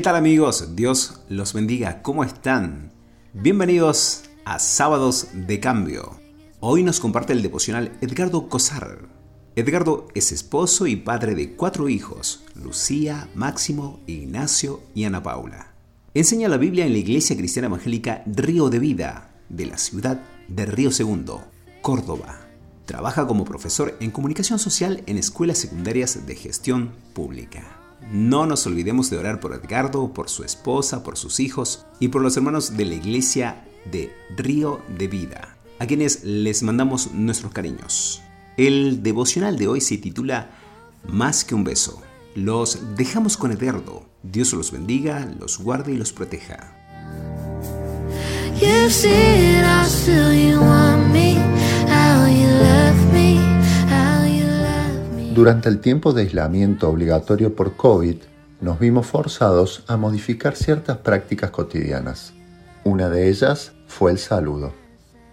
¿Qué tal amigos? Dios los bendiga. ¿Cómo están? Bienvenidos a Sábados de Cambio. Hoy nos comparte el devocional Edgardo Cosar. Edgardo es esposo y padre de cuatro hijos, Lucía, Máximo, Ignacio y Ana Paula. Enseña la Biblia en la Iglesia Cristiana Evangélica Río de Vida, de la ciudad de Río Segundo, Córdoba. Trabaja como profesor en comunicación social en escuelas secundarias de gestión pública. No nos olvidemos de orar por Edgardo, por su esposa, por sus hijos y por los hermanos de la iglesia de Río de Vida, a quienes les mandamos nuestros cariños. El devocional de hoy se titula Más que un beso. Los dejamos con Edgardo. Dios los bendiga, los guarde y los proteja. Durante el tiempo de aislamiento obligatorio por COVID, nos vimos forzados a modificar ciertas prácticas cotidianas. Una de ellas fue el saludo.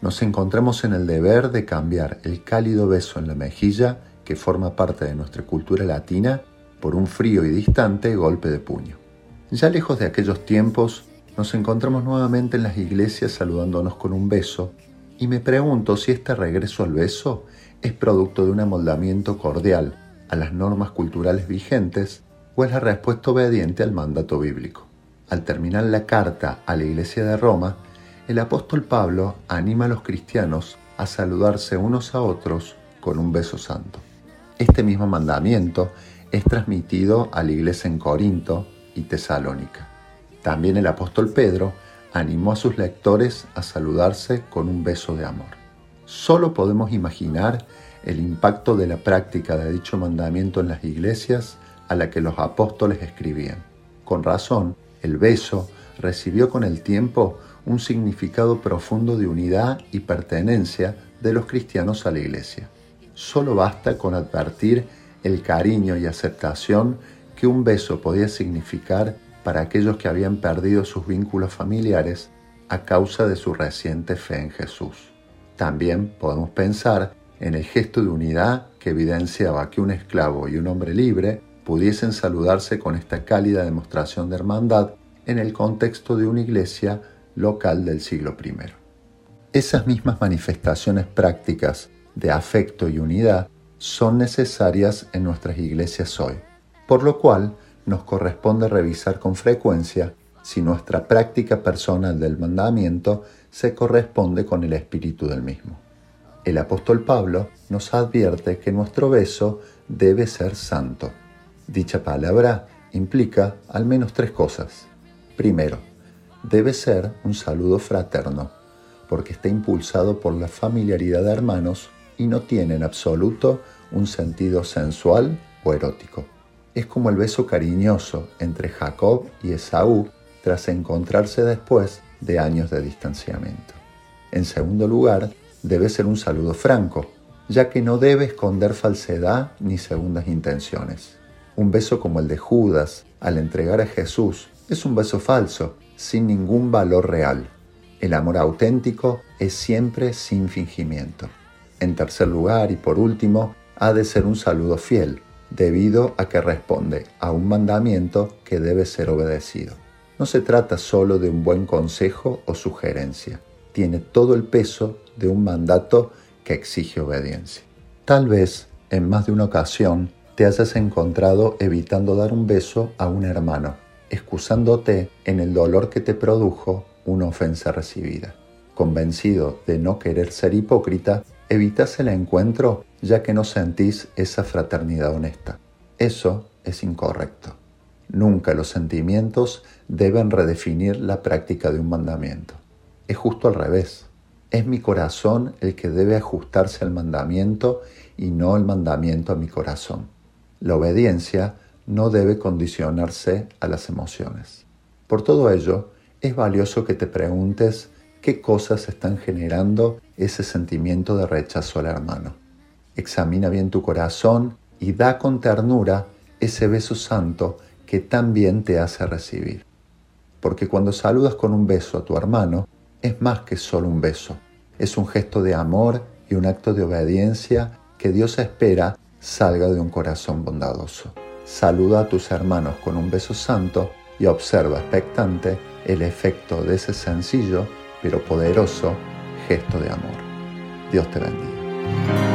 Nos encontramos en el deber de cambiar el cálido beso en la mejilla, que forma parte de nuestra cultura latina, por un frío y distante golpe de puño. Ya lejos de aquellos tiempos, nos encontramos nuevamente en las iglesias saludándonos con un beso, y me pregunto si este regreso al beso es producto de un amoldamiento cordial a las normas culturales vigentes o es la respuesta obediente al mandato bíblico. Al terminar la carta a la iglesia de Roma, el apóstol Pablo anima a los cristianos a saludarse unos a otros con un beso santo. Este mismo mandamiento es transmitido a la iglesia en Corinto y Tesalónica. También el apóstol Pedro animó a sus lectores a saludarse con un beso de amor. Solo podemos imaginar el impacto de la práctica de dicho mandamiento en las iglesias a la que los apóstoles escribían. Con razón, el beso recibió con el tiempo un significado profundo de unidad y pertenencia de los cristianos a la iglesia. Solo basta con advertir el cariño y aceptación que un beso podía significar para aquellos que habían perdido sus vínculos familiares a causa de su reciente fe en Jesús. También podemos pensar en el gesto de unidad que evidenciaba que un esclavo y un hombre libre pudiesen saludarse con esta cálida demostración de hermandad en el contexto de una iglesia local del siglo I. Esas mismas manifestaciones prácticas de afecto y unidad son necesarias en nuestras iglesias hoy, por lo cual nos corresponde revisar con frecuencia si nuestra práctica personal del mandamiento se corresponde con el espíritu del mismo. El apóstol Pablo nos advierte que nuestro beso debe ser santo. Dicha palabra implica al menos tres cosas. Primero, debe ser un saludo fraterno, porque está impulsado por la familiaridad de hermanos y no tiene en absoluto un sentido sensual o erótico. Es como el beso cariñoso entre Jacob y Esaú tras encontrarse después de años de distanciamiento. En segundo lugar, debe ser un saludo franco, ya que no debe esconder falsedad ni segundas intenciones. Un beso como el de Judas al entregar a Jesús es un beso falso, sin ningún valor real. El amor auténtico es siempre sin fingimiento. En tercer lugar y por último, ha de ser un saludo fiel, debido a que responde a un mandamiento que debe ser obedecido. No se trata solo de un buen consejo o sugerencia, tiene todo el peso de un mandato que exige obediencia. Tal vez, en más de una ocasión, te hayas encontrado evitando dar un beso a un hermano, excusándote en el dolor que te produjo una ofensa recibida. Convencido de no querer ser hipócrita, evitas el encuentro ya que no sentís esa fraternidad honesta. Eso es incorrecto. Nunca los sentimientos deben redefinir la práctica de un mandamiento. Es justo al revés. Es mi corazón el que debe ajustarse al mandamiento y no el mandamiento a mi corazón. La obediencia no debe condicionarse a las emociones. Por todo ello, es valioso que te preguntes qué cosas están generando ese sentimiento de rechazo al hermano. Examina bien tu corazón y da con ternura ese beso santo que también te hace recibir. Porque cuando saludas con un beso a tu hermano, es más que solo un beso. Es un gesto de amor y un acto de obediencia que Dios espera salga de un corazón bondadoso. Saluda a tus hermanos con un beso santo y observa expectante el efecto de ese sencillo pero poderoso gesto de amor. Dios te bendiga.